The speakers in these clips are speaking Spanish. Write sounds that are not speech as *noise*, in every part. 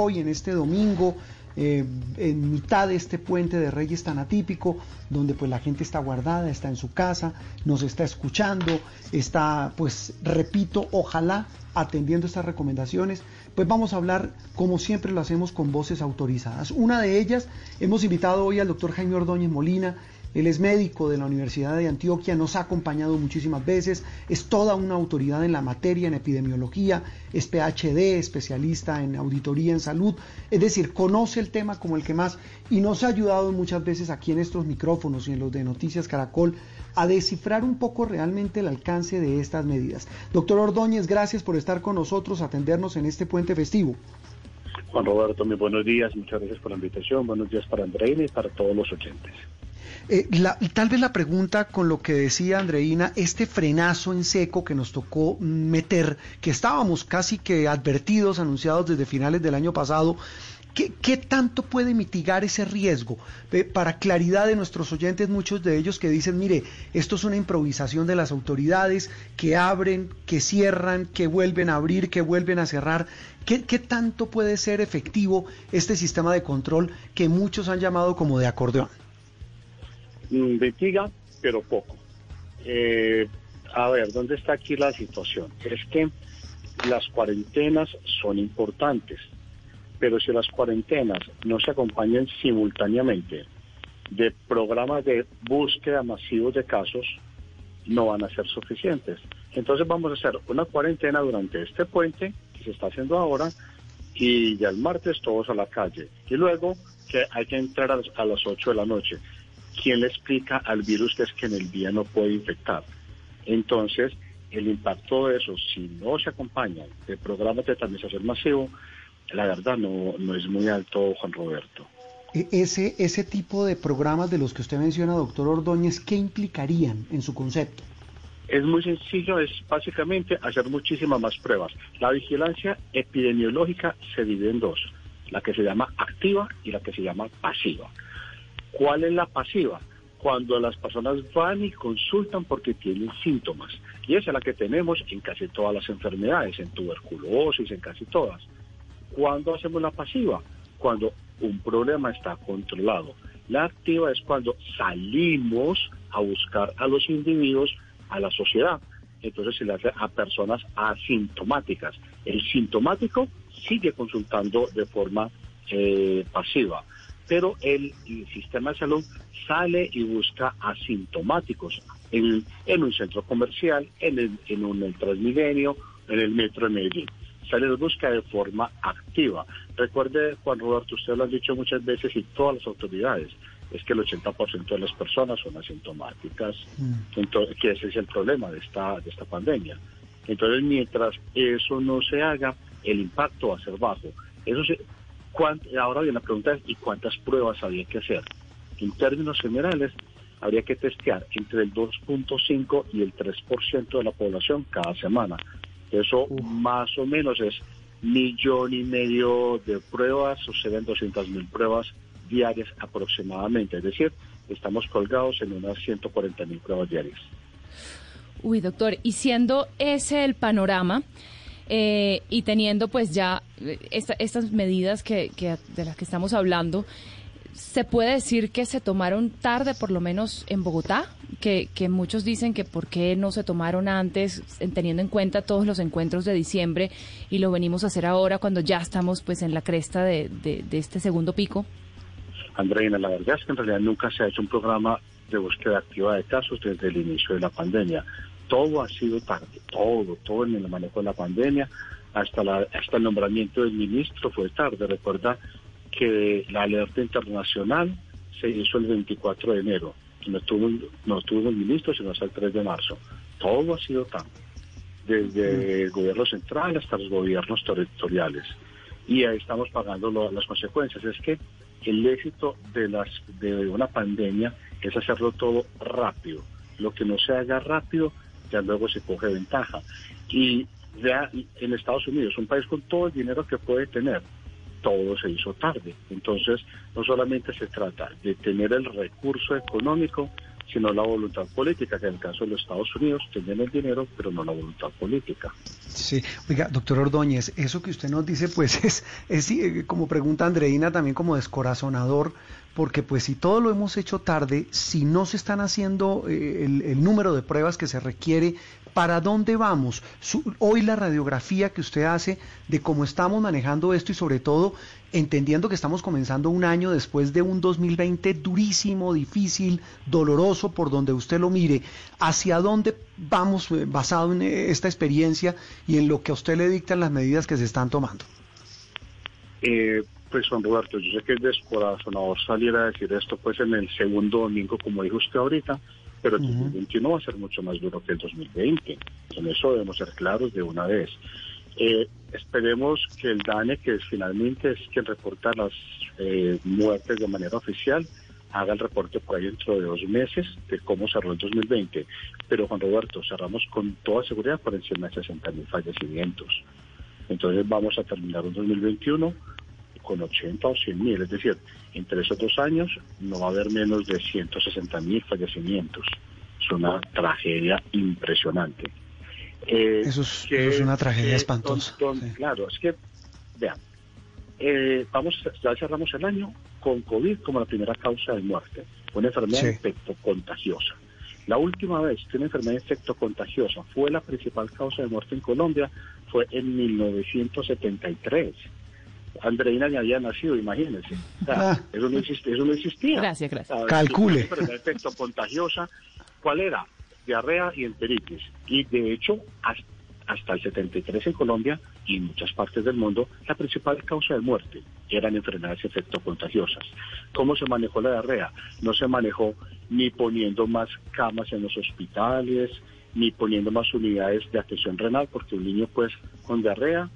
hoy en este domingo, eh, en mitad de este puente de Reyes tan atípico, donde pues la gente está guardada, está en su casa, nos está escuchando, está pues repito, ojalá atendiendo estas recomendaciones, pues vamos a hablar como siempre lo hacemos con voces autorizadas. Una de ellas, hemos invitado hoy al doctor Jaime Ordóñez Molina, él es médico de la Universidad de Antioquia, nos ha acompañado muchísimas veces, es toda una autoridad en la materia, en epidemiología, es PhD, especialista en auditoría en salud, es decir, conoce el tema como el que más y nos ha ayudado muchas veces aquí en estos micrófonos y en los de Noticias Caracol a descifrar un poco realmente el alcance de estas medidas. Doctor Ordóñez, gracias por estar con nosotros, atendernos en este puente festivo. Juan Roberto, muy buenos días, muchas gracias por la invitación, buenos días para Andreina y para todos los oyentes. Eh, tal vez la pregunta con lo que decía Andreina, este frenazo en seco que nos tocó meter, que estábamos casi que advertidos, anunciados desde finales del año pasado, ¿Qué, tanto puede mitigar ese riesgo? para claridad de nuestros oyentes, muchos de ellos que dicen, mire, esto es una improvisación de las autoridades, que abren, que cierran, que vuelven a abrir, que vuelven a cerrar. ¿Qué, qué tanto puede ser efectivo este sistema de control que muchos han llamado como de acordeón? Investiga, pero poco. Eh, a ver, ¿dónde está aquí la situación? Es que las cuarentenas son importantes, pero si las cuarentenas no se acompañan simultáneamente de programas de búsqueda masivos de casos, no van a ser suficientes. Entonces vamos a hacer una cuarentena durante este puente que se está haciendo ahora y ya el martes todos a la calle. Y luego que hay que entrar a las, a las 8 de la noche. ¿Quién le explica al virus que es que en el día no puede infectar? Entonces, el impacto de eso, si no se acompaña de programas de transmisión masivo, la verdad no, no es muy alto, Juan Roberto. E, ese, ese tipo de programas de los que usted menciona, doctor Ordóñez, ¿qué implicarían en su concepto? Es muy sencillo, es básicamente hacer muchísimas más pruebas. La vigilancia epidemiológica se divide en dos, la que se llama activa y la que se llama pasiva. ¿Cuál es la pasiva? Cuando las personas van y consultan porque tienen síntomas. Y esa es la que tenemos en casi todas las enfermedades, en tuberculosis, en casi todas. ¿Cuándo hacemos la pasiva? Cuando un problema está controlado. La activa es cuando salimos a buscar a los individuos, a la sociedad. Entonces se le hace a personas asintomáticas. El sintomático sigue consultando de forma eh, pasiva pero el, sistema de salud sale y busca asintomáticos en, un centro comercial, en, el, en un Transmilenio, en el metro de Medellín. Sale y busca de forma activa. Recuerde, Juan Roberto, usted lo ha dicho muchas veces y todas las autoridades, es que el 80% de las personas son asintomáticas, mm. entonces, que ese es el problema de esta, de esta pandemia. Entonces, mientras eso no se haga, el impacto va a ser bajo. Eso se, ahora bien, la pregunta es, ¿y cuántas pruebas había que hacer? En términos generales, habría que testear entre el 2.5 y el 3% de la población cada semana. Eso más o menos es millón y medio de pruebas, suceden 200 mil pruebas diarias aproximadamente. Es decir, estamos colgados en unas 140 mil pruebas diarias. Uy, doctor, y siendo ese el panorama, eh, y teniendo pues ya eh, estas medidas que, de las que estamos hablando, ¿se puede decir que se tomaron tarde, por lo menos en Bogotá? Que, muchos dicen que por qué no se tomaron antes, teniendo en cuenta todos los encuentros de diciembre y lo venimos a hacer ahora cuando ya estamos pues en la cresta de, de, de este segundo pico. Andreina, la verdad es que en realidad nunca se ha hecho un programa de búsqueda activa de casos desde el inicio de la pandemia todo ha sido tarde, todo, todo en el manejo de la pandemia, hasta, la, hasta el nombramiento del ministro fue tarde. Recuerda que la alerta internacional se hizo el 24 de enero, no tuvo, no tuvo el ministro sino hasta el 3 de marzo. Todo ha sido tarde, desde el gobierno central hasta los gobiernos territoriales. Y ahí estamos pagando las consecuencias. Es que el éxito de, las, de una pandemia es hacerlo todo rápido. Lo que no se haga rápido ya luego se coge ventaja. Y ya en Estados Unidos, un país con todo el dinero que puede tener, todo se hizo tarde. Entonces, no solamente se trata de tener el recurso económico, sino la voluntad política, que en el caso de los Estados Unidos tienen el dinero, pero no la voluntad política. Sí, oiga, doctor Ordóñez, eso que usted nos dice, pues *laughs* es, es eh, como pregunta Andreina, también como descorazonador, porque pues si todo lo hemos hecho tarde, si no se están haciendo eh, el, número de pruebas que se requiere, ¿para dónde vamos? hoy la radiografía que usted hace de cómo estamos manejando esto y sobre todo entendiendo que estamos comenzando un año después de un 2020 durísimo, difícil, doloroso, por donde usted lo mire, ¿hacia dónde vamos eh, basado en eh, esta experiencia y en lo que a usted le dictan las medidas que se están tomando? Pues Juan Roberto, yo sé que es descorazonador salir a decir esto pues en el segundo domingo, como dijo usted ahorita, pero el 2021 va a ser mucho más duro que el 2020. En eso debemos ser claros de una vez. Eh, esperemos que el DANE, que finalmente es quien reporta las eh, muertes de manera oficial, haga el reporte por ahí dentro de dos meses de cómo cerró el 2020. Pero Juan Roberto, cerramos con toda seguridad por encima de 60 mil fallecimientos. Entonces vamos a terminar un 2021 con 80 o 100 mil, es decir, entre esos dos años no va a haber menos de 160 mil fallecimientos. Es una tragedia impresionante. Eh, eso, es, una tragedia espantosa. Claro, es que, vean, eh, vamos, ya cerramos el año con COVID como la primera causa de muerte, una enfermedad de efecto contagiosa. La última vez que una enfermedad de efecto contagiosa fue la principal causa de muerte en Colombia fue en 1973. Andreina ya había nacido, imagínense. Ah. eso, no existía, eso no existía. Gracias, gracias. Calcule. Enfermedad de efecto contagiosa, ¿cuál era? diarrea y enteritis. Y de hecho, hasta el 73 en Colombia y en muchas partes del mundo, la principal causa de muerte eran enfermedades efectocontagiosas. ¿Cómo se manejó la diarrea? No se manejó ni poniendo más camas en los hospitales, ni poniendo más unidades de atención renal, porque un niño pues con diarrea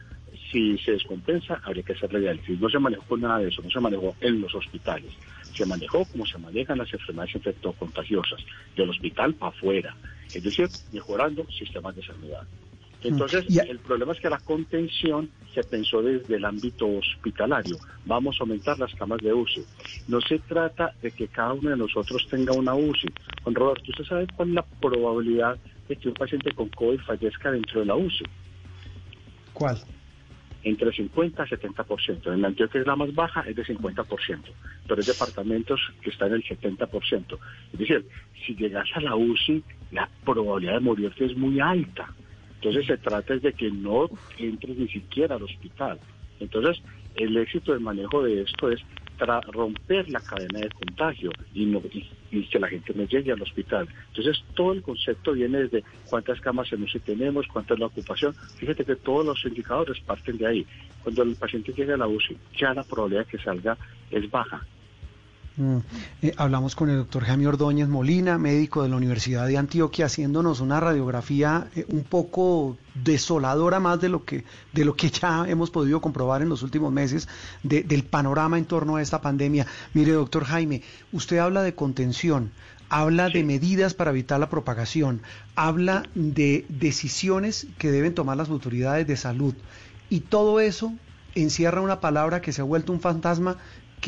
si se descompensa, habría que hacerle diálisis. No se manejó con nada de eso, no se manejó en los hospitales. Se manejó como se manejan las enfermedades infectocontagiosas, del hospital para afuera, es decir, mejorando sistemas de sanidad. Entonces, mm. el problema es que la contención se pensó desde el ámbito hospitalario. Vamos a aumentar las camas de UCI. No se trata de que cada uno de nosotros tenga una UCI. Juan Roberto, ¿usted sabe cuál es la probabilidad de que un paciente con COVID fallezca dentro de la UCI? ¿Cuál? Entre 50 y 70%. En Antioquia es la más baja, es de 50%, pero hay departamentos que están en el 70%. Es decir, si llegas a la UCI, la probabilidad de morirte es muy alta. Entonces se trata de que no entres ni siquiera al hospital. Entonces, el éxito del manejo de esto es romper la cadena de contagio y, no, y, que la gente no llegue al hospital. Entonces, todo el concepto viene desde cuántas camas en UCI tenemos, cuánta es la ocupación. Fíjate que todos los indicadores parten de ahí. Cuando el paciente llega a la UCI, ya la probabilidad de que salga es baja. Mm. Eh, hablamos con el doctor Jaime Ordóñez Molina, médico de la Universidad de Antioquia, haciéndonos una radiografía eh, un poco desoladora más de lo que de lo que ya hemos podido comprobar en los últimos meses del panorama en torno a esta pandemia. Mire, doctor Jaime, usted habla de contención, habla de medidas para evitar la propagación, habla de decisiones que deben tomar las autoridades de salud y todo eso encierra una palabra que se ha vuelto un fantasma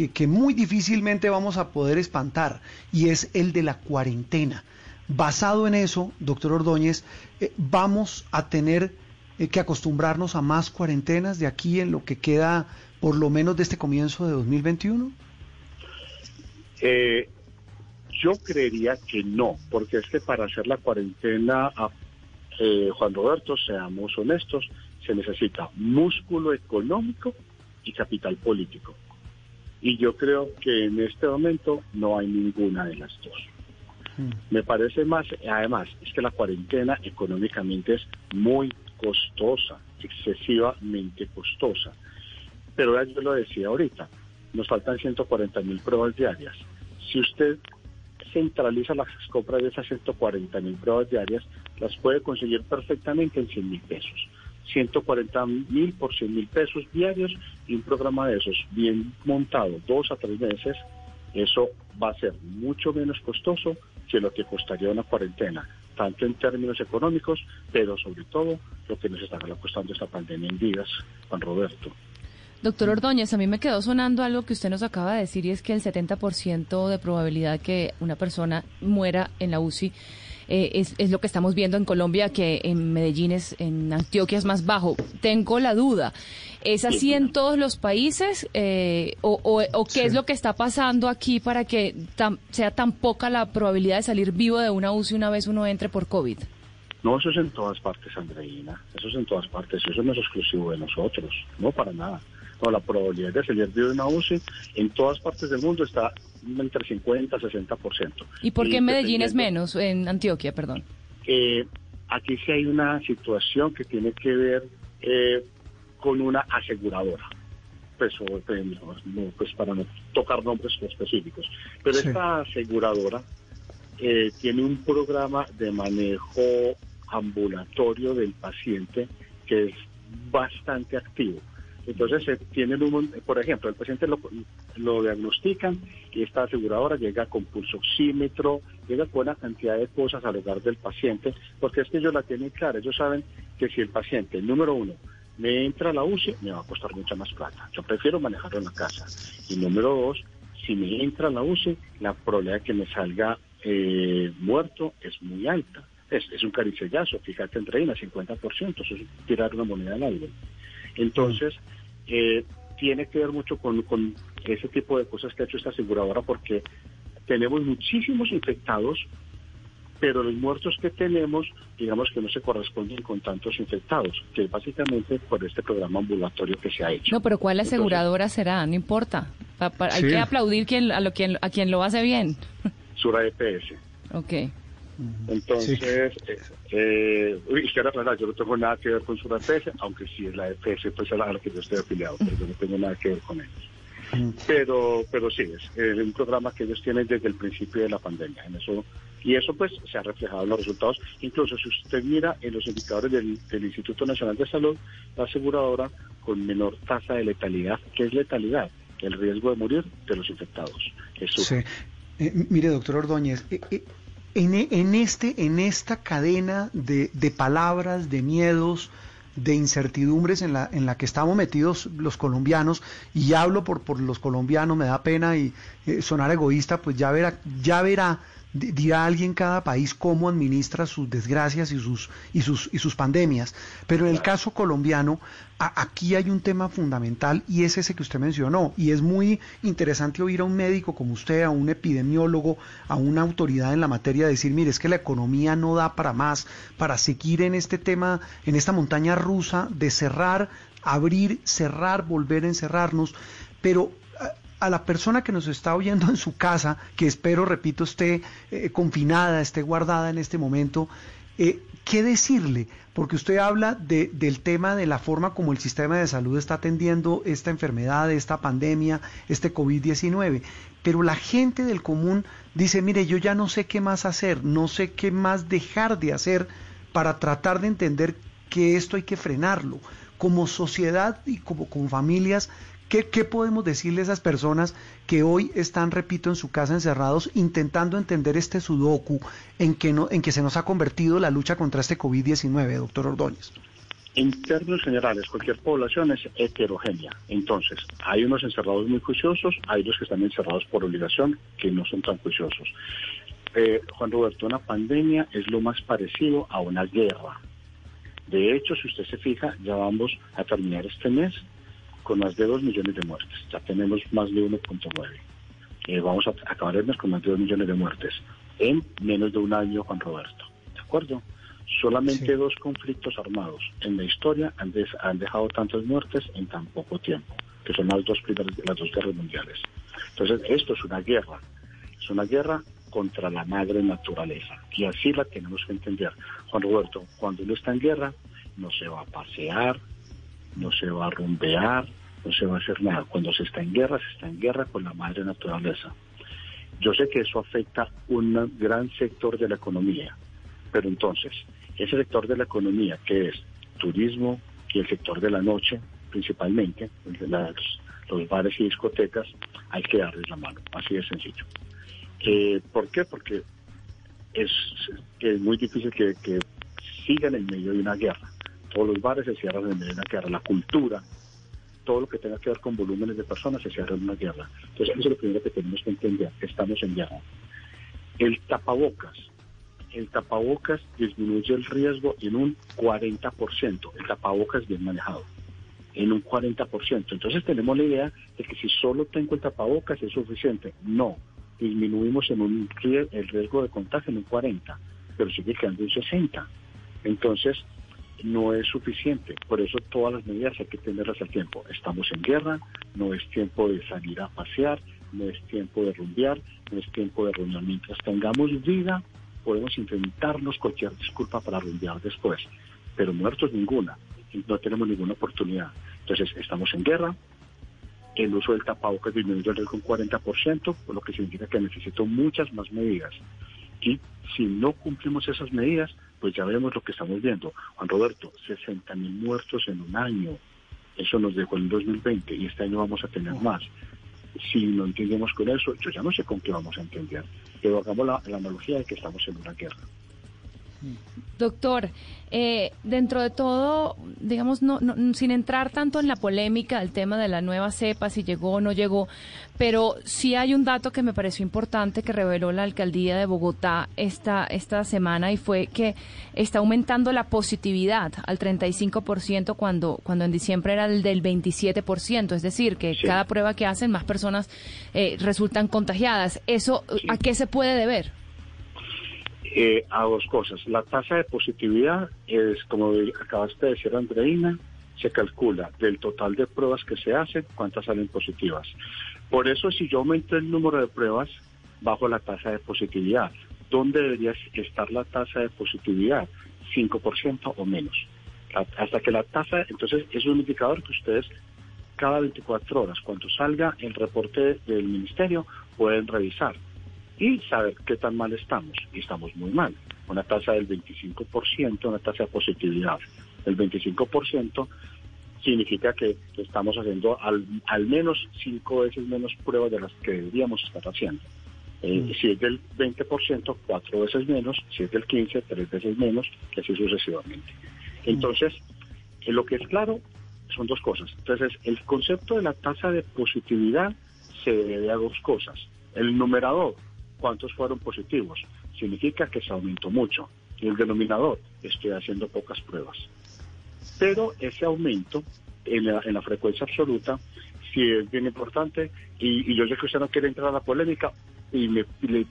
que, muy difícilmente vamos a poder espantar y es el de la cuarentena. Basado en eso, doctor Ordóñez, eh, vamos a tener eh, que acostumbrarnos a más cuarentenas de aquí en lo que queda por lo menos de este comienzo de 2021? Eh, yo creería que no, porque es que para hacer la cuarentena, Juan Roberto, seamos honestos, se necesita músculo económico y capital político. Y yo creo que en este momento no hay ninguna de las dos. Hmm. Me parece más, además, es que la cuarentena económicamente es muy costosa, excesivamente costosa. Pero ya yo lo decía ahorita, nos faltan 140 mil pruebas diarias. Si usted centraliza las compras de esas 140 mil pruebas diarias, las puede conseguir perfectamente en 100 mil pesos. 140 mil por 100 mil pesos diarios y un programa de esos bien montado dos a tres meses, eso va a ser mucho menos costoso que lo que costaría una cuarentena, tanto en términos económicos, pero sobre todo lo que nos está costando esta pandemia en vidas, Juan Roberto. Doctor Ordóñez, a mí me quedó sonando algo que usted nos acaba de decir y es que el 70% de probabilidad que una persona muera en la UCI eh, es, es, lo que estamos viendo en Colombia, que en Medellín es, en Antioquia es más bajo. Tengo la duda. ¿Es así en todos los países? Eh, o, o, o, qué sí. es lo que está pasando aquí para que sea tan poca la probabilidad de salir vivo de una UCI una vez uno entre por COVID? No, eso es en todas partes, Andreina. Eso es en todas partes. Eso no es exclusivo de nosotros. No, para nada. No, la probabilidad de salir de una UCI en todas partes del mundo está entre 50 y 60%. ¿Y por qué en Medellín es menos, en Antioquia, perdón? Eh, aquí sí hay una situación que tiene que ver eh, con una aseguradora. Pues, pues, no, pues, para no tocar nombres específicos. Pero sí. esta aseguradora eh, tiene un programa de manejo ambulatorio del paciente que es bastante activo. Entonces, eh, tienen un, por ejemplo, el paciente lo, lo, diagnostican y esta aseguradora llega con pulsoxímetro, llega con una cantidad de cosas al hogar del paciente, porque es que ellos la tienen clara. Ellos saben que si el paciente, número uno, me entra a la UCI, me va a costar mucha más plata. Yo prefiero manejarlo en la casa. Y número dos, si me entra a la UCI, la probabilidad de que me salga eh, muerto es muy alta. Es, es un caricellazo, fíjate, entre ahí, 50%, eso es tirar una moneda al aire. Entonces, eh, tiene que ver mucho con, con, ese tipo de cosas que ha hecho esta aseguradora porque tenemos muchísimos infectados, pero los muertos que tenemos, digamos que no se corresponden con tantos infectados, que es básicamente por este programa ambulatorio que se ha hecho. No, pero ¿cuál aseguradora Entonces, será? No importa. Pa, pa, hay sí. que aplaudir quien, a, lo, quien, a quien lo hace bien. Sura EPS. Ok. Entonces, sí. eh, eh, yo no tengo nada que ver con su EPS, aunque sí es la EPS, pues a la que yo estoy afiliado, pero yo no tengo nada que ver con ellos. Pero, pero sí, es un programa que ellos tienen desde el principio de la pandemia. En eso, y eso pues se ha reflejado en los resultados. Incluso si usted mira en los indicadores del, del Instituto Nacional de Salud, la aseguradora con menor tasa de letalidad. ¿Qué es letalidad? El riesgo de morir de los infectados. Eso. Sí. Eh, mire, doctor Ordóñez, eh, eh, en, en, este, en esta cadena de, de, palabras, de miedos, de incertidumbres en la, en la que estamos metidos los colombianos, y hablo por, por los colombianos, me da pena y eh, sonar egoísta, pues ya verá, ya verá dirá alguien cada país cómo administra sus desgracias y sus y sus y sus pandemias. Pero en el caso colombiano a, aquí hay un tema fundamental y es ese que usted mencionó. Y es muy interesante oír a un médico como usted a un epidemiólogo a una autoridad en la materia decir mire es que la economía no da para más para seguir en este tema en esta montaña rusa de cerrar abrir cerrar volver a encerrarnos pero a la persona que nos está oyendo en su casa, que espero, repito, esté eh, confinada, esté guardada en este momento, eh, ¿qué decirle? Porque usted habla de, del tema de la forma como el sistema de salud está atendiendo esta enfermedad, esta pandemia, este COVID-19. Pero la gente del común dice, mire, yo ya no sé qué más hacer, no sé qué más dejar de hacer para tratar de entender que esto hay que frenarlo. Como sociedad y como, como familias, ¿Qué, ¿Qué, podemos decirle a esas personas que hoy están, repito, en su casa encerrados intentando entender este sudoku en que, no, en que se nos ha convertido la lucha contra este COVID-19, doctor Ordóñez? En términos generales, cualquier población es heterogénea. Entonces, hay unos encerrados muy juiciosos, hay los que están encerrados por obligación, que no son tan juiciosos. Eh, Juan Roberto, una pandemia es lo más parecido a una guerra. De hecho, si usted se fija, ya vamos a terminar este mes con más de 2 millones de muertes. Ya tenemos más de 1.9. Eh, vamos a acabar el mes con más de 2 millones de muertes en menos de un año, Juan Roberto. ¿De acuerdo? Solamente sí. dos conflictos armados en la historia han, han, dejado tantas muertes en tan poco tiempo, que son las dos primeras, las dos guerras mundiales. Entonces, esto es una guerra. Es una guerra contra la madre naturaleza. Y así la tenemos que entender. Juan Roberto, cuando uno está en guerra, no se va a pasear, no se va a rumbear, no se va a hacer nada. Cuando se está en guerra, se está en guerra con la madre naturaleza. Yo sé que eso afecta un gran sector de la economía, pero entonces, ese sector de la economía que es turismo y el sector de la noche, principalmente, las, los bares y discotecas, hay que darles la mano, así de sencillo. Eh, ¿Por qué? Porque es, muy difícil que, que sigan en medio de una guerra todos los bares se cierran en una guerra. La cultura todo lo que tenga que ver con volúmenes de personas se cierra en una guerra. Entonces, eso es lo primero que tenemos que entender, estamos en guerra. El tapabocas, el tapabocas disminuye el riesgo en un 40%, el tapabocas bien manejado, en un 40%. Entonces tenemos la idea de que si solo tengo el tapabocas es suficiente. No, disminuimos en un, el riesgo de contagio en un 40%, pero sigue quedando un 60%. Entonces, no es suficiente. Por eso todas las medidas hay que tenerlas a tiempo. Estamos en guerra, no es tiempo de salir a pasear, no es tiempo de rumbear, no es tiempo de reunión. Mientras tengamos vida, podemos inventarnos cualquier disculpa para rumbear después. Pero muertos ninguna, no tenemos ninguna oportunidad. Entonces estamos en guerra, el uso del tapabocas disminuyó el riesgo un 40%, por lo que significa que necesito muchas más medidas. Y si no cumplimos esas medidas, pues ya vemos lo que estamos viendo. Juan Roberto, 60 mil muertos en un año. Eso nos dejó en 2020 y este año vamos a tener más. Si no entendemos con eso, yo ya no sé con qué vamos a entender. Pero hagamos la, la analogía de que estamos en una guerra. Doctor, eh, dentro de todo, digamos, no, sin entrar tanto en la polémica del tema de la nueva cepa, si llegó o no llegó, pero sí hay un dato que me pareció importante que reveló la alcaldía de Bogotá esta, esta semana y fue que está aumentando la positividad al 35% cuando, cuando en diciembre era el del 27%, es decir, que cada prueba que hacen más personas eh, resultan contagiadas. ¿Eso a qué se puede deber? Eh, a dos cosas. La tasa de positividad es, como acabaste de decir, Andreina, se calcula del total de pruebas que se hacen, cuántas salen positivas. Por eso, si yo aumento el número de pruebas, bajo la tasa de positividad. ¿Dónde debería estar la tasa de positividad? 5% o menos. Hasta que la tasa, entonces es un indicador que ustedes cada 24 horas, cuando salga el reporte del ministerio, pueden revisar y saber qué tan mal estamos. Y estamos muy mal. Una tasa del 25%, una tasa de positividad del 25%, significa que estamos haciendo al, al menos cinco veces menos pruebas de las que deberíamos estar haciendo. Eh, mm. Si es del 20%, cuatro veces menos, si es del 15%, tres veces menos, y así sucesivamente. Mm. Entonces, en lo que es claro son dos cosas. Entonces, el concepto de la tasa de positividad se debe a dos cosas. El numerador, cuántos fueron positivos. Significa que se aumentó mucho. Y el denominador, estoy haciendo pocas pruebas. Pero ese aumento en la, frecuencia absoluta sí es bien importante. Y, yo sé que usted no quiere entrar a la polémica y, le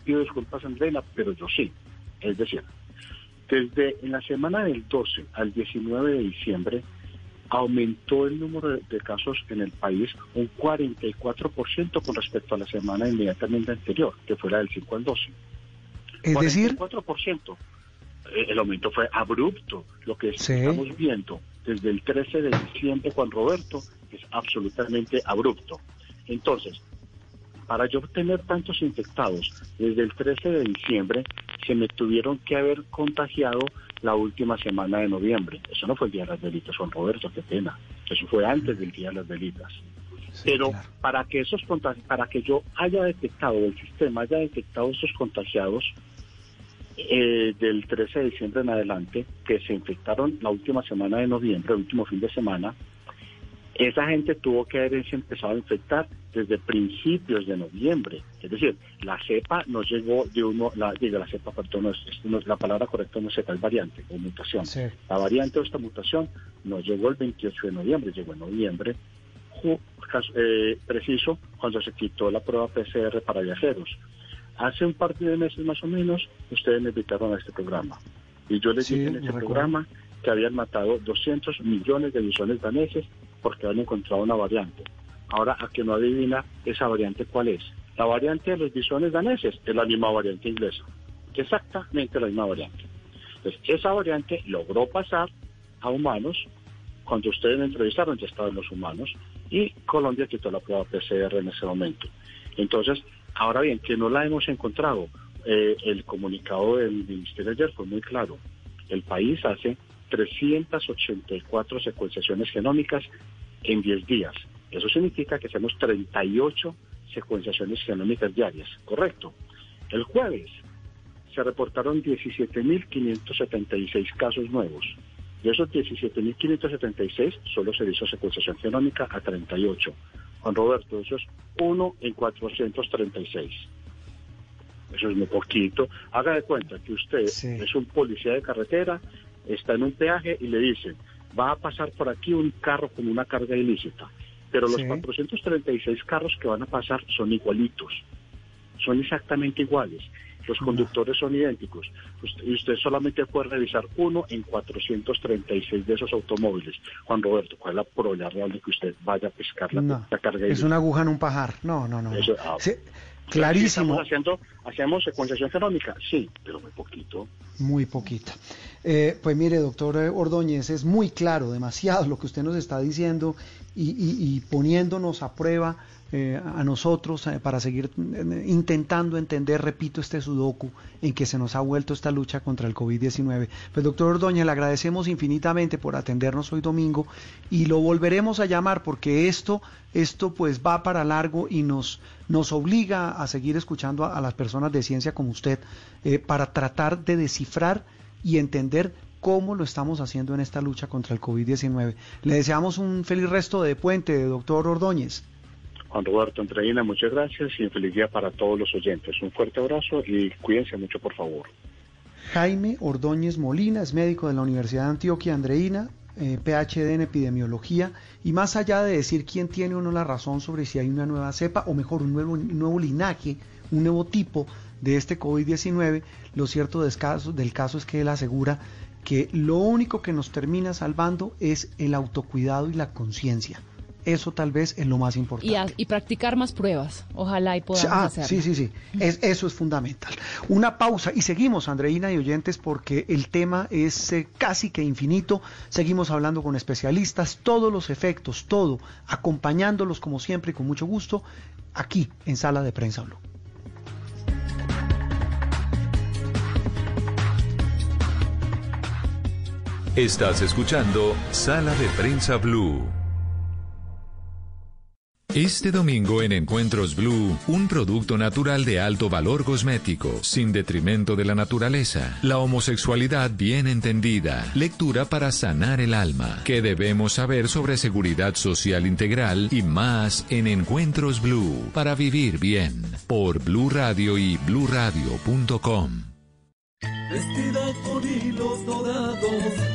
pido disculpas, Andrea, pero yo sí. Es decir, desde en la semana del 12 al 19 de diciembre, aumentó el número de, casos en el país un 44% con respecto a la semana inmediatamente anterior, que fue la del 5 al 12. Es decir, 44%. Eh, el aumento fue abrupto. Lo que estamos viendo desde el 13 de diciembre, Juan Roberto, es absolutamente abrupto. Entonces, para yo tener tantos infectados desde el 13 de diciembre, se me tuvieron que haber contagiado la última semana de noviembre. Eso no fue el Día de las Velitas, Juan Roberto, qué pena. Eso fue antes del Día de las Velitas. Pero para que esos para que yo haya detectado, el sistema haya detectado esos contagiados eh, del 13 de diciembre en adelante, que se infectaron la última semana de noviembre, el último fin de semana, esa gente tuvo que haberse empezado a infectar desde principios de noviembre. Es decir, la cepa no llegó de uno, la, diga, la cepa, perdón, no es, la palabra correcta no es cepa, es variante o mutación. La variante de esta mutación no llegó el 28 de noviembre, llegó en noviembre, eh, preciso cuando se quitó la prueba PCR para viajeros. Hace un par de meses más o menos, ustedes me invitaron a este programa. Y yo les dije en ese programa que habían matado 200 millones de bisones daneses porque han encontrado una variante. Ahora, a que no adivina esa variante cuál es. La variante de los bisones daneses es la misma variante inglesa, exactamente la misma variante. Entonces, esa variante logró pasar a humanos, cuando ustedes me entrevistaron ya estaban los humanos, y Colombia quitó la prueba PCR en ese momento. Entonces, ahora bien, que no la hemos encontrado, eh, el comunicado del Ministerio ayer fue muy claro. El país hace 384 secuenciaciones genómicas en 10 días. Eso significa que hacemos 38 secuenciaciones genómicas diarias, ¿correcto? El jueves se reportaron 17.576 casos nuevos De esos 17.576, solo se hizo secuenciación genómica a 38. Juan Roberto, eso es 1 en 436. Eso es muy poquito. Haga de cuenta que usted es un policía de carretera, está en un peaje y le dicen, va a pasar por aquí un carro con una carga ilícita. Pero los 436 carros que van a pasar son igualitos, son exactamente iguales. Los conductores son idénticos. Y usted solamente puede revisar uno en 436 de esos automóviles. Juan Roberto, ¿cuál es la probabilidad real de que usted vaya a pescar la, carga ilícita? Es una aguja en un pajar. No, no, no. Ah, Clarísimo. haciendo, hacemos secuenciación genómica, sí, pero muy poquito. Muy poquito. Eh, pues mire, doctor Ordóñez, es muy claro, demasiado lo que usted nos está diciendo y, poniéndonos a prueba eh, a nosotros eh, para seguir intentando entender, repito, este sudoku en que se nos ha vuelto esta lucha contra el COVID-19. Pues doctor Ordóñez, le agradecemos infinitamente por atendernos hoy domingo y lo volveremos a llamar porque esto, esto pues va para largo y nos, nos obliga a seguir escuchando a, las personas de ciencia como usted para tratar de descifrar y entender cómo lo estamos haciendo en esta lucha contra el COVID-19. Le deseamos un feliz resto de puente, doctor Ordóñez. Juan Roberto Andreina, muchas gracias y feliz día para todos los oyentes. Un fuerte abrazo y cuídense mucho, por favor. Jaime Ordóñez Molina es médico de la Universidad de Antioquia Andreina, eh, PhD en epidemiología, y más allá de decir quién tiene o no la razón sobre si hay una nueva cepa, o mejor, un nuevo, un nuevo linaje, un nuevo tipo de este COVID-19, lo cierto del caso, del caso es que él asegura que lo único que nos termina salvando es el autocuidado y la conciencia. Eso tal vez es lo más importante. Y, practicar más pruebas. Ojalá y podamos ah, hacerlo. Sí, sí, sí. Es, eso es fundamental. Una pausa y seguimos, Andreina y oyentes, porque el tema es eh, casi que infinito. Seguimos hablando con especialistas, todos los efectos, todo, acompañándolos como siempre y con mucho gusto, aquí en Sala de Prensa Blue. Estás escuchando Sala de Prensa Blue. Este domingo en Encuentros Blue, un producto natural de alto valor cosmético, sin detrimento de la naturaleza, la homosexualidad bien entendida, lectura para sanar el alma, que debemos saber sobre seguridad social integral y más en Encuentros Blue, para vivir bien, por Blue Radio y bluradio.com vestida con hilos dorados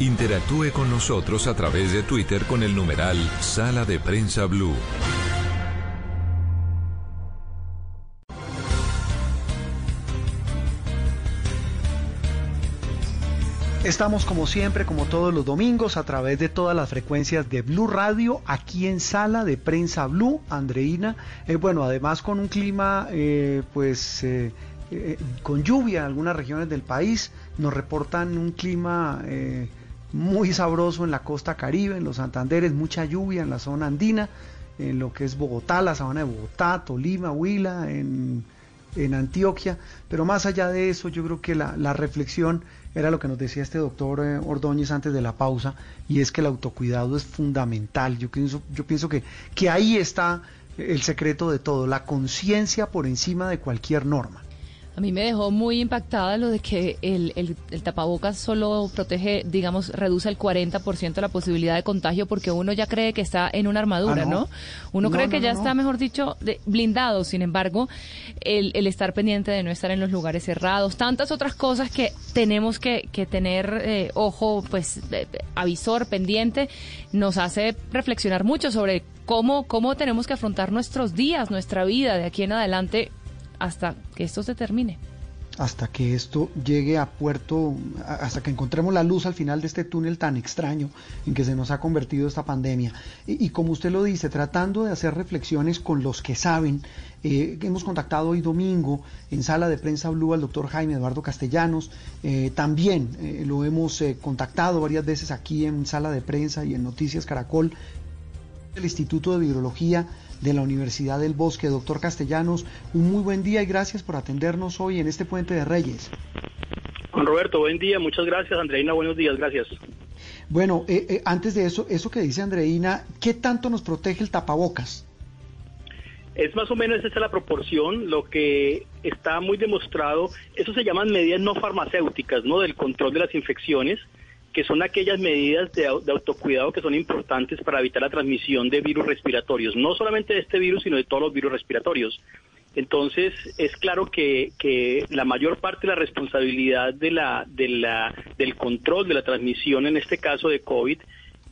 Interactúe con nosotros a través de Twitter con el numeral Sala de Prensa Blue. Estamos como siempre, como todos los domingos, a través de todas las frecuencias de Blue Radio, aquí en Sala de Prensa Blue, Andreina. Eh, bueno, además con un clima, eh, pues, eh, con lluvia en algunas regiones del país, nos reportan un clima muy sabroso en la costa caribe, en los Santanderes, mucha lluvia en la zona andina, en lo que es Bogotá, la sabana de Bogotá, Tolima, Huila, en, Antioquia, pero más allá de eso yo creo que la, reflexión era lo que nos decía este doctor eh, Ordóñez antes de la pausa, y es que el autocuidado es fundamental, yo pienso, yo pienso que, que ahí está el secreto de todo, la conciencia por encima de cualquier norma. A mí me dejó muy impactada lo de que el, el, tapabocas solo protege, digamos, reduce el 40% la posibilidad de contagio porque uno ya cree que está en una armadura, ah, no. Uno cree que ya está, mejor dicho, blindado. Sin embargo, el, el, estar pendiente de no estar en los lugares cerrados, tantas otras cosas que tenemos que, que tener eh, ojo, pues, avisor, pendiente, nos hace reflexionar mucho sobre cómo, cómo tenemos que afrontar nuestros días, nuestra vida de aquí en adelante hasta que esto se termine. hasta que esto llegue a puerto, hasta que encontremos la luz al final de este túnel tan extraño en que se nos ha convertido esta pandemia. Y, como usted lo dice, tratando de hacer reflexiones con los que saben, eh, hemos contactado hoy domingo en sala de prensa Blue al doctor Jaime Eduardo Castellanos, eh, también eh, lo hemos contactado varias veces aquí en sala de prensa y en Noticias Caracol, el Instituto de Virología de la Universidad del Bosque. Doctor Castellanos, un muy buen día y gracias por atendernos hoy en este Puente de Reyes. Juan Roberto, buen día, muchas gracias. Andreina, buenos días, gracias. Bueno, eh, eh, antes de eso, eso que dice Andreina, ¿qué tanto nos protege el tapabocas? Es más o menos esa la proporción, lo que está muy demostrado, eso se llaman medidas no farmacéuticas, ¿no? Del control de las infecciones que son aquellas medidas de, autocuidado que son importantes para evitar la transmisión de virus respiratorios, no solamente de este virus, sino de todos los virus respiratorios. Entonces, es claro que, la mayor parte de la responsabilidad de la, de la, del control de la transmisión, en este caso de COVID,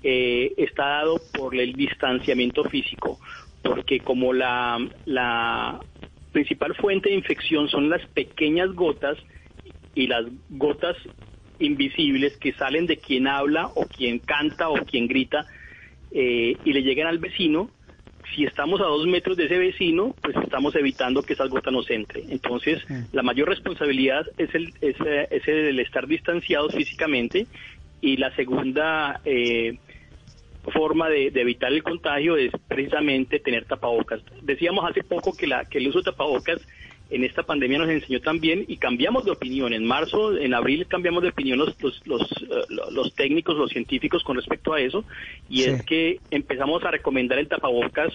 eh, está dado por el distanciamiento físico, porque como la, la principal fuente de infección son las pequeñas gotas, y las gotas invisibles que salen de quien habla o quien canta o quien grita eh, y le llegan al vecino, si estamos a dos metros de ese vecino, pues estamos evitando que esas gotas nos entre. Entonces, la mayor responsabilidad es el, es, el estar distanciados físicamente y la segunda eh, forma de, de, evitar el contagio es precisamente tener tapabocas. Decíamos hace poco que, la, que el uso de tapabocas en esta pandemia nos enseñó también y cambiamos de opinión. En marzo, en abril cambiamos de opinión los, los, eh, los, técnicos, los científicos con respecto a eso y es que empezamos a recomendar el tapabocas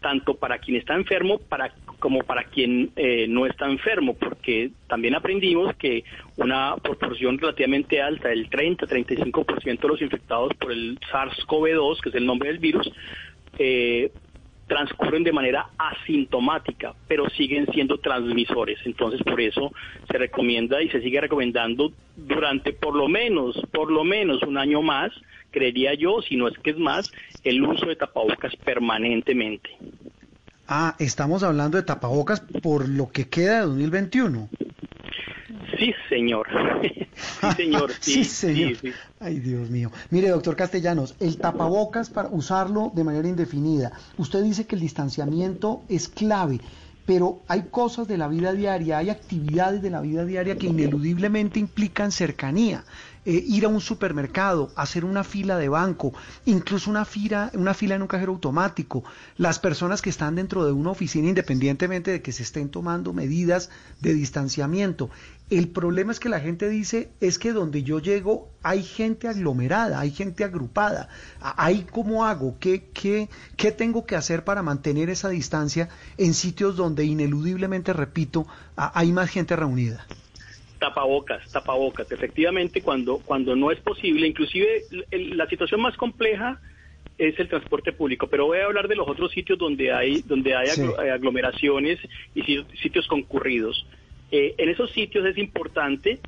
tanto para quien está enfermo para como para quien eh, no está enfermo, porque también aprendimos que una proporción relativamente alta, el 30-35% de los infectados por el SARS-CoV-2, que es el nombre del virus, eh, transcurren de manera asintomática, pero siguen siendo transmisores. Entonces, por eso se recomienda y se sigue recomendando durante por lo menos, por lo menos un año más, creería yo, si no es que es más, el uso de tapabocas permanentemente. Ah, estamos hablando de tapabocas por lo que queda de 2021. *laughs* *laughs* Sí, señor. sí, señor. Sí, señor. Ay, Dios mío. Mire, doctor Castellanos, el tapabocas para usarlo de manera indefinida. Usted dice que el distanciamiento es clave, pero hay cosas de la vida diaria, hay actividades de la vida diaria que ineludiblemente implican cercanía. Eh, ir a un supermercado, hacer una fila de banco, incluso una fila, una fila en un cajero automático, las personas que están dentro de una oficina independientemente de que se estén tomando medidas de distanciamiento. El problema es que la gente dice es que donde yo llego hay gente aglomerada, hay gente agrupada. Ahí cómo hago, ¿Qué, qué, qué tengo que hacer para mantener esa distancia en sitios donde ineludiblemente, repito, hay más gente reunida tapabocas, tapabocas. Efectivamente, cuando, cuando no es posible, inclusive la situación más compleja es el transporte público, pero voy a hablar de los otros sitios donde hay, donde hay aglomeraciones y sitios concurridos. Eh, en esos sitios es importante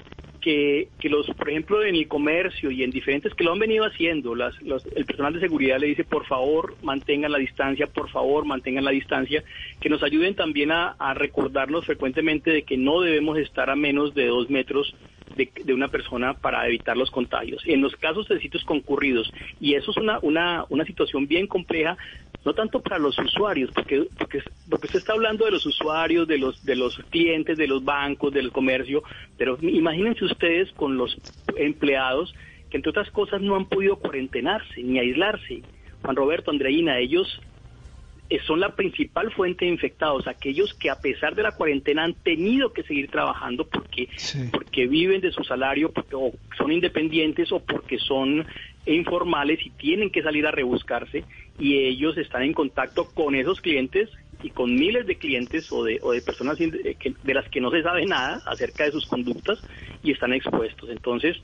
que, los, por ejemplo, en el comercio y en diferentes que lo han venido haciendo, las, el personal de seguridad le dice, por favor, mantengan la distancia, por favor, mantengan la distancia, que nos ayuden también a, recordarnos frecuentemente de que no debemos estar a menos de dos metros de, de, una persona para evitar los contagios. En los casos de sitios concurridos, y eso es una, una, una situación bien compleja, no tanto para los usuarios, porque, porque, porque usted está hablando de los usuarios, de los, de los clientes, de los bancos, del comercio, pero imagínense ustedes con los empleados que entre otras cosas no han podido cuarentenarse ni aislarse. Juan Roberto, Andreina, ellos son la principal fuente de infectados, aquellos que a pesar de la cuarentena han tenido que seguir trabajando porque, porque viven de su salario, porque o son independientes o porque son informales y tienen que salir a rebuscarse y ellos están en contacto con esos clientes y con miles de clientes o de, o de personas de, las que no se sabe nada acerca de sus conductas y están expuestos. Entonces,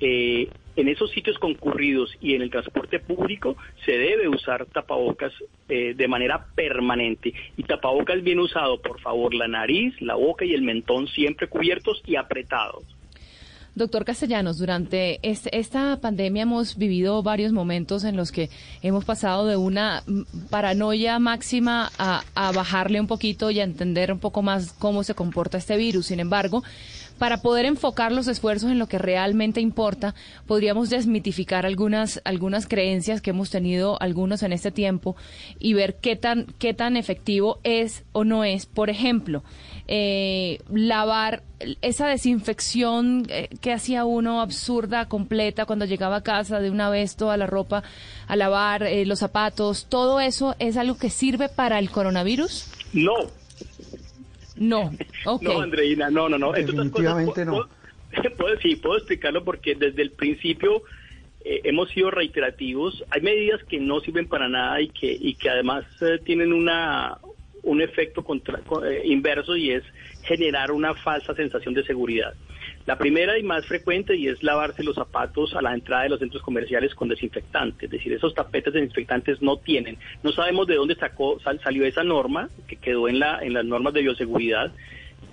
eh, en esos sitios concurridos y en el transporte público se debe usar tapabocas eh, de manera permanente. Y tapabocas bien usado, por favor, la nariz, la boca y el mentón siempre cubiertos y apretados. Doctor Castellanos, durante este, esta pandemia hemos vivido varios momentos en los que hemos pasado de una paranoia máxima a, a bajarle un poquito y a entender un poco más cómo se comporta este virus. Sin embargo, para poder enfocar los esfuerzos en lo que realmente importa, podríamos desmitificar algunas, algunas creencias que hemos tenido algunos en este tiempo y ver qué tan, qué tan efectivo es o no es. Por ejemplo, eh, lavar esa desinfección eh, que hacía uno absurda, completa, cuando llegaba a casa de una vez toda la ropa a lavar, eh, los zapatos, ¿todo eso es algo que sirve para el coronavirus? No. *laughs* No, okay. No, Andreina, no, no, no. Definitivamente no. *laughs* Puedo, sí, puedo explicarlo porque desde el principio eh, hemos sido reiterativos. Hay medidas que no sirven para nada y que, y que además eh, tienen una, un efecto contra, eh, inverso y es generar una falsa sensación de seguridad. La primera y más frecuente y es lavarse los zapatos a la entrada de los centros comerciales con desinfectante, es decir, esos tapetes desinfectantes no tienen. No sabemos de dónde sacó salió esa norma que quedó en la en las normas de bioseguridad,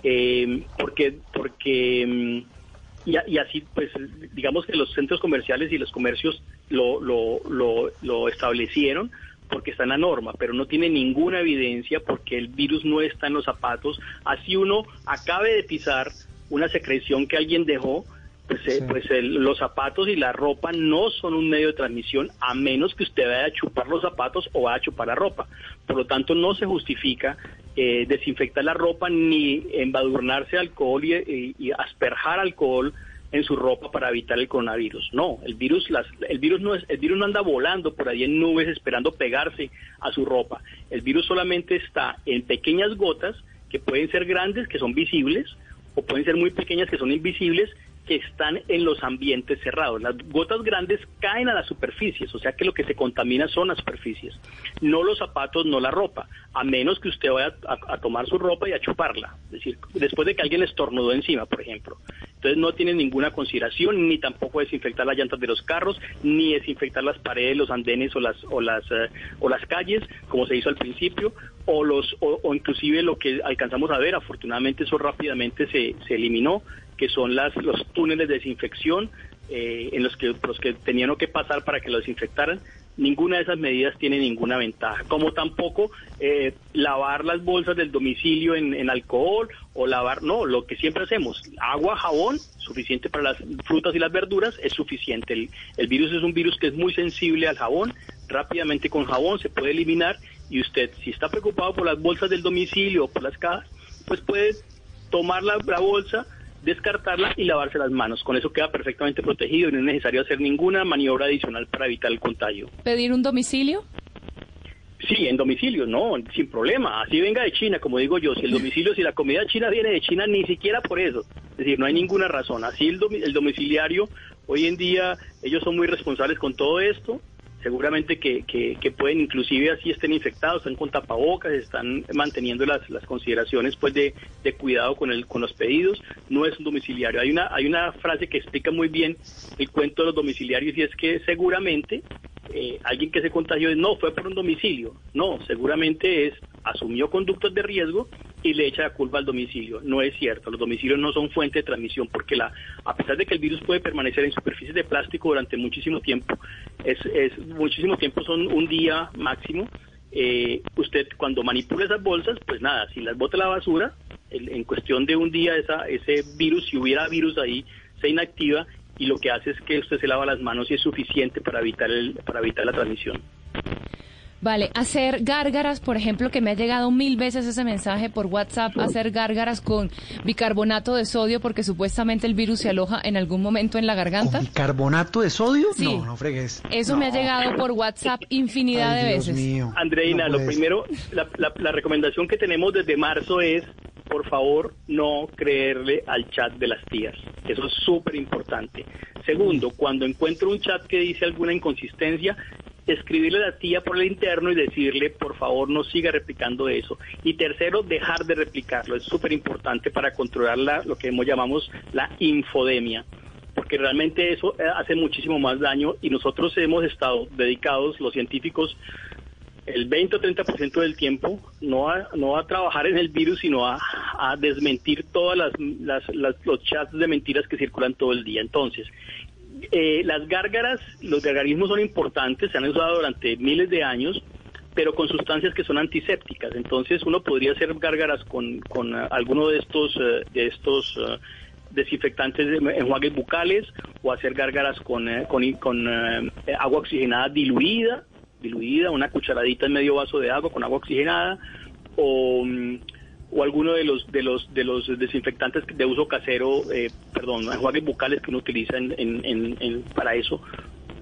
eh, porque porque mm, y, y, así pues digamos que los centros comerciales y los comercios lo, lo, lo, lo establecieron porque está en la norma, pero no tiene ninguna evidencia porque el virus no está en los zapatos. Así uno acabe de pisar una secreción que alguien dejó, pues, eh, pues los zapatos y la ropa no son un medio de transmisión a menos que usted vaya a chupar los zapatos o vaya a chupar la ropa. Por lo tanto, no se justifica eh, desinfectar la ropa ni embadurnarse alcohol y, y asperjar alcohol en su ropa para evitar el coronavirus. No, el virus, las, el virus no es, el virus no anda volando por ahí en nubes esperando pegarse a su ropa. El virus solamente está en pequeñas gotas que pueden ser grandes, que son visibles, o pueden ser muy pequeñas, que son invisibles, que están en los ambientes cerrados. Las gotas grandes caen a las superficies, o sea que lo que se contamina son las superficies, no los zapatos, no la ropa, a menos que usted vaya a, tomar su ropa y a chuparla, es decir, después de que alguien le estornudó encima, por ejemplo. Entonces no tiene ninguna consideración, ni tampoco desinfectar las llantas de los carros, ni desinfectar las paredes, los andenes o las o las eh, o las calles, como se hizo al principio, o los o, inclusive lo que alcanzamos a ver, afortunadamente eso rápidamente se, se eliminó, que son las, los túneles de desinfección eh, en los que, los que tenían que pasar para que lo desinfectaran. Ninguna de esas medidas tiene ninguna ventaja, como tampoco eh, lavar las bolsas del domicilio en, alcohol o lavar, no, lo que siempre hacemos, agua, jabón, suficiente para las frutas y las verduras, es suficiente. El, el virus es un virus que es muy sensible al jabón, rápidamente con jabón se puede eliminar y usted, si está preocupado por las bolsas del domicilio o por las cajas, pues puede tomar la bolsa, descartarla y lavarse las manos. Con eso queda perfectamente protegido y no es necesario hacer ninguna maniobra adicional para evitar el contagio. ¿Pedir un domicilio? Sí, en domicilio, no, sin problema. Así venga de China, como digo yo. Si el domicilio, si la comida china viene de China, ni siquiera por eso. Es decir, no hay ninguna razón. Así el, el domiciliario, hoy en día, ellos son muy responsables con todo esto seguramente que, que, pueden inclusive así estén infectados, están con tapabocas, están manteniendo las, las consideraciones pues de, de, cuidado con el con los pedidos, no es un domiciliario. Hay una hay una frase que explica muy bien el cuento de los domiciliarios y es que seguramente eh, alguien que se contagió no fue por un domicilio, no, seguramente es asumió conductos de riesgo y le echa la culpa al domicilio. No es cierto, los domicilios no son fuente de transmisión porque la, a pesar de que el virus puede permanecer en superficies de plástico durante muchísimo tiempo, es, es muchísimo tiempo son un día máximo. Eh, usted cuando manipula esas bolsas, pues nada, si las bota a la basura, en cuestión de un día esa, ese virus, si hubiera virus ahí, se inactiva y lo que hace es que usted se lava las manos y es suficiente para evitar el, para evitar la transmisión. Vale, hacer gárgaras, por ejemplo, que me ha llegado mil veces ese mensaje por WhatsApp, hacer gárgaras con bicarbonato de sodio porque supuestamente el virus se aloja en algún momento en la garganta. bicarbonato de sodio? No, no fregues. Eso me ha llegado por WhatsApp infinidad de veces. Mío. Andreina, lo primero, la, la recomendación que tenemos desde marzo es por favor, no creerle al chat de las tías. Eso es súper importante. Segundo, cuando encuentro un chat que dice alguna inconsistencia, escribirle a la tía por el interno y decirle, por favor, no siga replicando eso. Y tercero, dejar de replicarlo. Es súper importante para controlar la, lo que llamamos la infodemia porque realmente eso eh, hace muchísimo más daño y nosotros hemos estado dedicados, los científicos, el 20 o 30% del tiempo no va, no a trabajar en el virus, sino a, a desmentir todas las, las- las- los chats de mentiras que circulan todo el día. Entonces, eh, las gárgaras, los gargarismos son importantes, se han usado durante miles de años, pero con sustancias que son antisépticas. Entonces, uno podría hacer gárgaras con, con eh, alguno de estos, eh, de estos eh, desinfectantes de enjuagues bucales o hacer gárgaras con, con, con, agua oxigenada diluida, diluida, una cucharadita en medio vaso de agua con agua oxigenada o, mm, o alguno de los de los de los desinfectantes de uso casero, eh, perdón, enjuagues bucales que uno utiliza en, en- en- para eso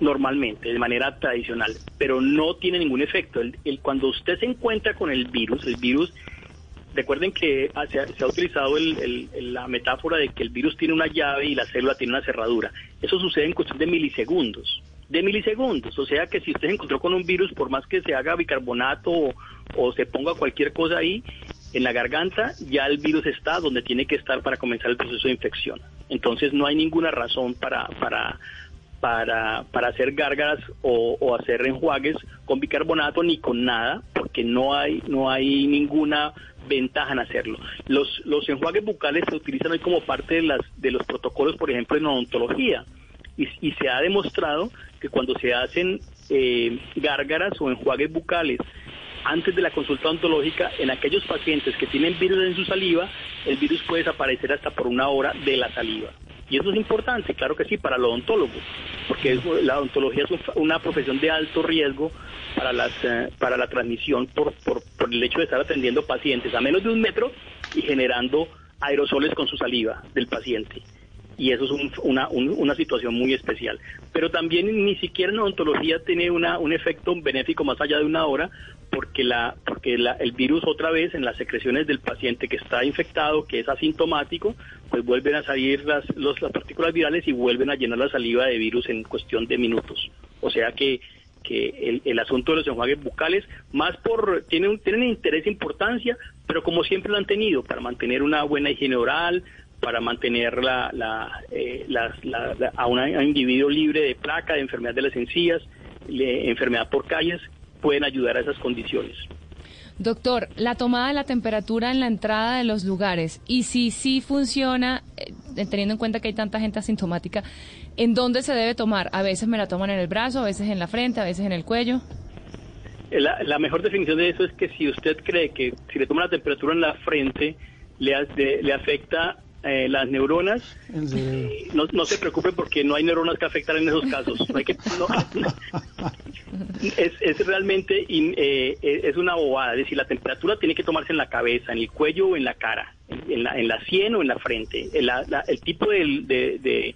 normalmente, de manera tradicional, pero no tiene ningún efecto. El, el- cuando usted se encuentra con el virus, el virus Recuerden que se ha, se ha utilizado el- la metáfora de que el virus tiene una llave y la célula tiene una cerradura. Eso sucede en cuestión de milisegundos. De milisegundos. O sea que si usted se encontró con un virus, por más que se haga bicarbonato o, se ponga cualquier cosa ahí, en la garganta ya el virus está donde tiene que estar para comenzar el proceso de infección. Entonces no hay ninguna razón para, para, para, para hacer gárgaras o, hacer enjuagues con bicarbonato ni con nada, porque no hay, no hay ninguna ventaja en hacerlo. Los, los enjuagues bucales se utilizan hoy como parte de, las, de los protocolos, por ejemplo, en odontología, y se ha demostrado que cuando se hacen eh, gárgaras o enjuagues bucales antes de la consulta odontológica, en aquellos pacientes que tienen virus en su saliva, el virus puede desaparecer hasta por una hora de la saliva. Y eso es importante, claro que sí, para el odontólogo, porque la odontología es un- una profesión de alto riesgo para, las, eh, para la transmisión por, por, por el hecho de estar atendiendo pacientes a menos de un metro y generando aerosoles con su saliva del paciente y eso es un- una, un- una situación muy especial. Pero también ni siquiera en odontología tiene una, un efecto benéfico más allá de una hora, porque, la, porque la- el virus otra vez en las secreciones del paciente que está infectado, que es asintomático, pues vuelven a salir las, los- las partículas virales y vuelven a llenar la saliva de virus en cuestión de minutos. O sea que que el, el asunto de los enjuagues bucales, más por, tiene un, tienen interés e importancia, pero como siempre lo han tenido, para mantener una buena higiene oral, para mantener la, la, eh, las- la- a, un individuo libre de placa, de enfermedad de las encías, de enfermedad por calles, pueden ayudar a esas condiciones. Doctor, la tomada de la temperatura en la entrada de los lugares y si sí funciona, eh, teniendo en cuenta que hay tanta gente asintomática, ¿en dónde se debe tomar? A veces me la toman en el brazo, a veces en la frente, a veces en el cuello. La, la mejor definición de eso es que si usted cree que si le toma la temperatura en la frente, le afecta eh, las neuronas, no, no se preocupe porque no hay neuronas que afectar en esos casos. No hay que, no- es, es realmente in- eh, eh, es una bobada. Es decir, la temperatura tiene que tomarse en la cabeza, en el cuello o en la cara, en, la, en la sien o en la frente. La- la- el tipo de, de- de-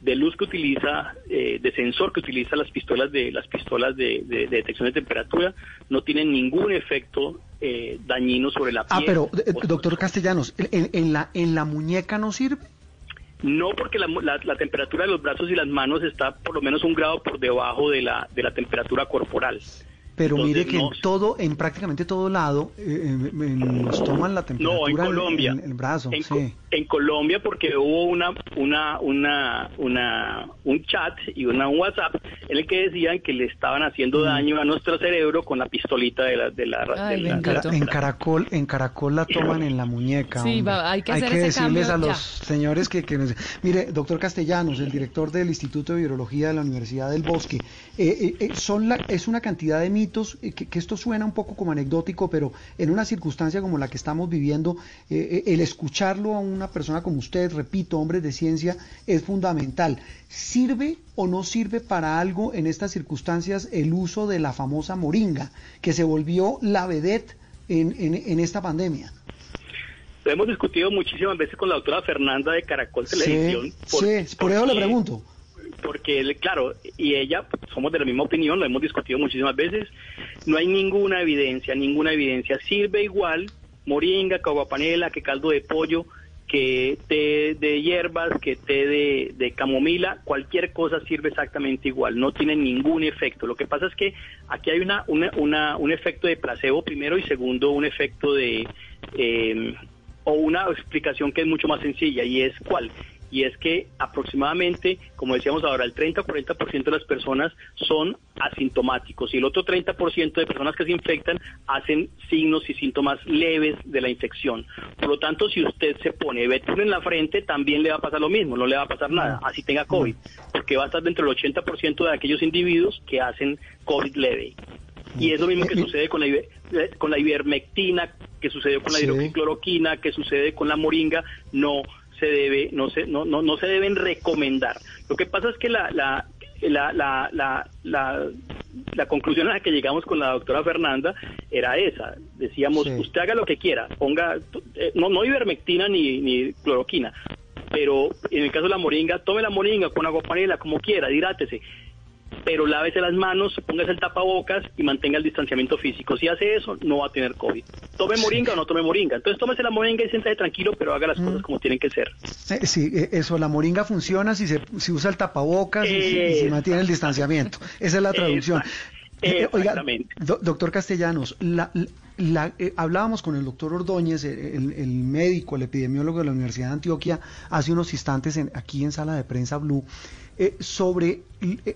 de luz que utiliza, eh, de sensor que utiliza las pistolas de las pistolas de, de- de detección de temperatura no tienen ningún efecto eh, dañino sobre la piel. Ah, pero eh, o- doctor Castellanos, ¿en, en la, ¿en la muñeca no sirve? No, porque la, la- la temperatura de los brazos y las manos está por lo menos un grado por debajo de la, de la temperatura corporal. Pero Entonces, mire que no- en todo, en prácticamente todo lado, eh, en- en- nos toman la temperatura No, en Colombia. en el brazo. En, sí. En Colombia porque hubo una, una, una, una, un chat y una, un WhatsApp en el que decían que le estaban Mm. haciendo daño a nuestro cerebro con la pistolita de la, de la, Ay, de la- En, Caracol, en Caracol la toman en la muñeca. Sí, va, hay que hacer ese decirles cambio a los ya. señores que, que nos- Mire, doctor Castellanos, el director del Instituto de Virología de la Universidad del Bosque, eh, eh, eh, son la, es una cantidad de mitos eh, que, que esto suena un poco como anecdótico, pero en una circunstancia como la que estamos viviendo, eh, eh, el escucharlo a una persona como usted, repito, hombres de ciencia, es fundamental. ¿Sirve o no sirve para algo en estas circunstancias el uso de la famosa moringa, que se volvió la vedette en, en, en esta pandemia? Lo hemos discutido muchísimas veces con la doctora Fernanda de Caracol Televisión. Sí, sí, por eso le pregunto. porque claro, y ella somos de la misma opinión, lo hemos discutido muchísimas veces, no hay ninguna evidencia, ninguna evidencia, sirve igual moringa, caguapanela, que caldo de pollo, que té de hierbas, que té de, de camomila, cualquier cosa sirve exactamente igual, no tiene ningún efecto. Lo que pasa es que aquí hay una, una, una- un efecto de placebo primero y segundo un efecto de... eh, o una explicación que es mucho más sencilla y es cuál y es que aproximadamente, como decíamos ahora, el 30 o 40% de las personas son asintomáticos y el otro 30% de personas que se infectan hacen signos y síntomas leves de la infección. Por lo tanto, si usted se pone betún en la frente, también le va a pasar lo mismo, no le va a pasar nada, así tenga COVID, porque va a estar dentro del 80% de aquellos individuos que hacen COVID leve. Y es lo mismo que sucede con la, con la ivermectina, que sucedió con la hidroxicloroquina, que sucede con la moringa, no se debe, no se, no, no, no se deben recomendar. Lo que pasa es que la, la, la, la, la, la, conclusión a la que llegamos con la doctora Fernanda era esa. Decíamos, usted haga lo que quiera, ponga, eh, no, no ivermectina ni, ni cloroquina, pero en el caso de la moringa, tome la moringa con agua panela, como quiera, hidrátese pero lávese las manos, póngase el tapabocas y mantenga el distanciamiento físico. Si hace eso, no va a tener COVID. Tome moringa o no tome moringa. Entonces tómese la moringa y siéntase tranquilo, pero haga las mm. cosas como tienen que ser. Eh, sí, eh, eso, la moringa funciona si se si usa el tapabocas y, si, mantiene el distanciamiento. Esa es la traducción. Eh, oiga, doctor Castellanos, la, hablábamos con el doctor Ordóñez, el, el, médico, el epidemiólogo de la Universidad de Antioquia, hace unos instantes en, aquí en sala de prensa Blue, eh, sobre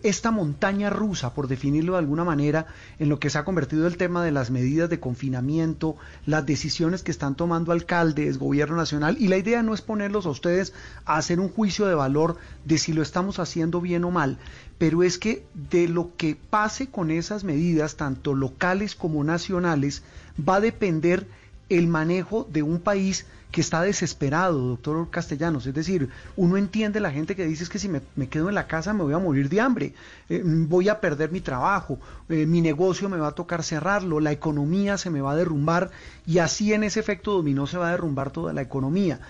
esta montaña rusa, por definirlo de alguna manera, en lo que se ha convertido el tema de las medidas de confinamiento, las decisiones que están tomando alcaldes, gobierno nacional, y la idea no es ponerlos a ustedes a hacer un juicio de valor de si lo estamos haciendo bien o mal, pero es que de lo que pase con esas medidas, tanto locales como nacionales, va a depender el manejo de un país que está desesperado, doctor Castellanos. Es decir, uno entiende la gente que dice es que si me, quedo en la casa me voy a morir de hambre, eh, voy a perder mi trabajo, eh, mi negocio me va a tocar cerrarlo, la economía se me va a derrumbar y así en ese efecto dominó se va a derrumbar toda la economía.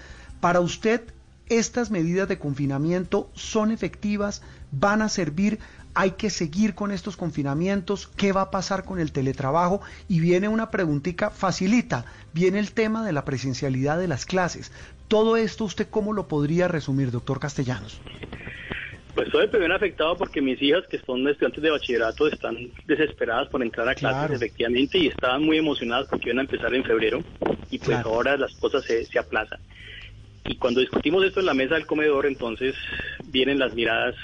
Para usted, estas medidas de confinamiento son efectivas, van a servir hay que seguir con estos confinamientos, qué va a pasar con el teletrabajo y viene una preguntita facilita, viene el tema de la presencialidad de las clases. Todo esto usted cómo lo podría resumir, doctor Castellanos? Pues soy el primer afectado porque mis hijas, que son estudiantes de bachillerato, están desesperadas por entrar a clases, efectivamente, y estaban muy emocionadas porque iban a empezar en febrero, y pues ahora las cosas se, se aplazan. Y cuando discutimos esto en la mesa del comedor, entonces vienen las miradas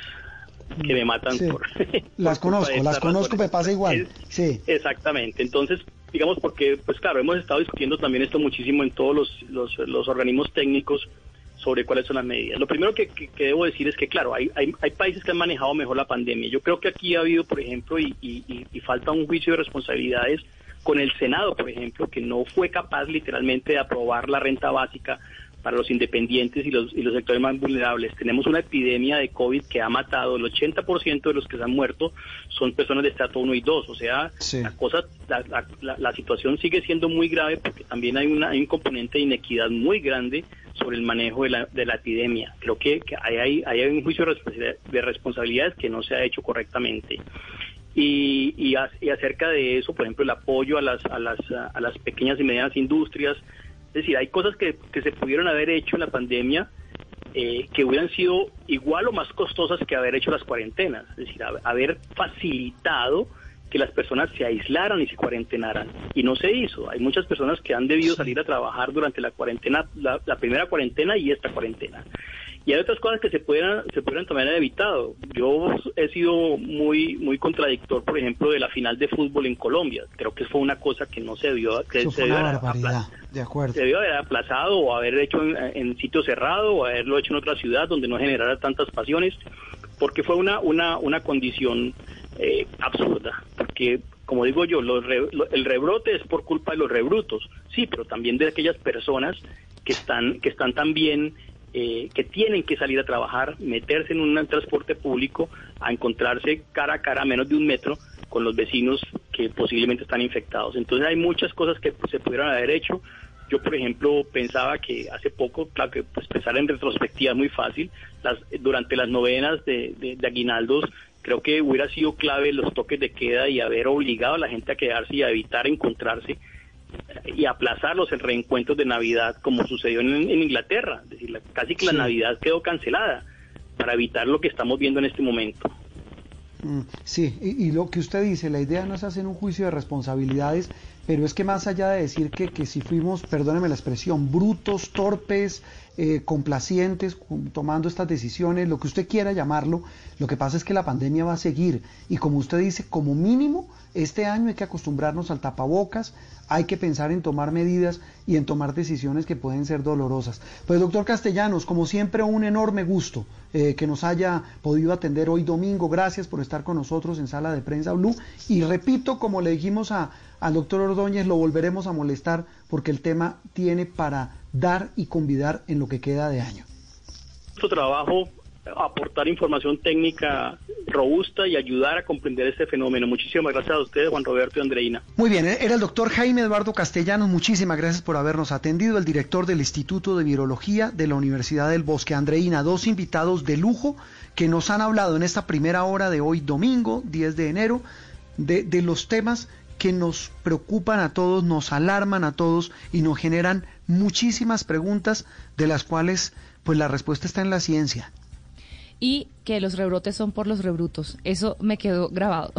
que me matan por... *laughs* las conozco, las conozco, me pasa igual. Sí. Exactamente. Entonces, digamos, porque, pues claro, hemos estado discutiendo también esto muchísimo en todos los, los, organismos técnicos sobre cuáles son las medidas. Lo primero que, debo decir es que, claro, hay, hay, hay, países que han manejado mejor la pandemia. Yo creo que aquí ha habido, por ejemplo, y, y, y falta un juicio de responsabilidades con el Senado, por ejemplo, que no fue capaz literalmente de aprobar la renta básica para los independientes y los, y los sectores más vulnerables. Tenemos una epidemia de COVID que ha matado, el 80% de los que se han muerto son personas de estrato 1 y 2, o sea, la, cosa, la, la, situación sigue siendo muy grave porque también hay, una, un componente de inequidad muy grande sobre el manejo de la, de la epidemia. Creo que, hay, hay, hay, un juicio de responsabilidades que no se ha hecho correctamente. Y, y, y, acerca de eso, por ejemplo, el apoyo a las, a las, a las pequeñas y medianas industrias, es decir, hay cosas que, se pudieron haber hecho en la pandemia eh, que hubieran sido igual o más costosas que haber hecho las cuarentenas. Es decir, haber facilitado que las personas se aislaran y se cuarentenaran. Y no se hizo. Hay muchas personas que han debido salir a trabajar durante la cuarentena, la primera cuarentena y esta cuarentena. Y hay otras cosas que se pudieran, se pudieran también haber evitado. Yo he sido muy, muy contradictor, por ejemplo, de la final de fútbol en Colombia. Creo que fue una cosa que no se debió, que se debió, haber, de acuerdo. se debió haber aplazado o haber hecho en, sitio cerrado o haberlo hecho en otra ciudad donde no generara tantas pasiones, porque fue una, una, una condición eh, absurda. Porque como digo yo, el rebrote es por culpa de los rebrutos, sí, pero también de aquellas personas que están, que están también eh, que tienen que salir a trabajar, meterse en un transporte público, a encontrarse cara a cara a menos de un metro con los vecinos que posiblemente están infectados. Entonces hay muchas cosas que se pudieron haber hecho. Yo, por ejemplo, pensaba que hace poco, claro que pues, pensar en retrospectiva es muy fácil, durante las novenas de, de aguinaldos creo que hubiera sido clave los toques de queda y haber obligado a la gente a quedarse y a evitar encontrarse y aplazarlos el reencuentro de Navidad como sucedió en, Inglaterra. Es decir, casi que la Navidad quedó cancelada para evitar lo que estamos viendo en este momento. Mm, sí, y, lo que usted dice, la idea no es hacer un juicio de responsabilidades, pero es que más allá de decir que, que si fuimos, perdóneme la expresión, brutos, torpes, eh, complacientes, tomando estas decisiones, lo que usted quiera llamarlo, lo que pasa es que la pandemia va a seguir y como usted dice, como mínimo, este año hay que acostumbrarnos al tapabocas, hay que pensar en tomar medidas y en tomar decisiones que pueden ser dolorosas. Pues doctor Castellanos, como siempre, un enorme gusto eh, que nos haya podido atender hoy domingo. Gracias por estar con nosotros en Sala de Prensa Blue. Y repito, como le dijimos a, al doctor Ordóñez, lo volveremos a molestar porque el tema tiene para dar y convidar en lo que queda de año. Nuestro trabajo aportar información técnica robusta y ayudar a comprender este fenómeno. Muchísimas gracias a ustedes, Juan Roberto y Andreina. Muy bien, era el doctor Jaime Eduardo Castellanos. Muchísimas gracias por habernos atendido, el director del Instituto de Virología de la Universidad del Bosque. Andreina, dos invitados de lujo que nos han hablado en esta primera hora de hoy, domingo 10 de enero, de, de los temas que nos preocupan a todos, nos alarman a todos y nos generan muchísimas preguntas de las cuales pues la respuesta está en la ciencia y que los rebrotes son por los rebrutos. Eso me quedó grabado.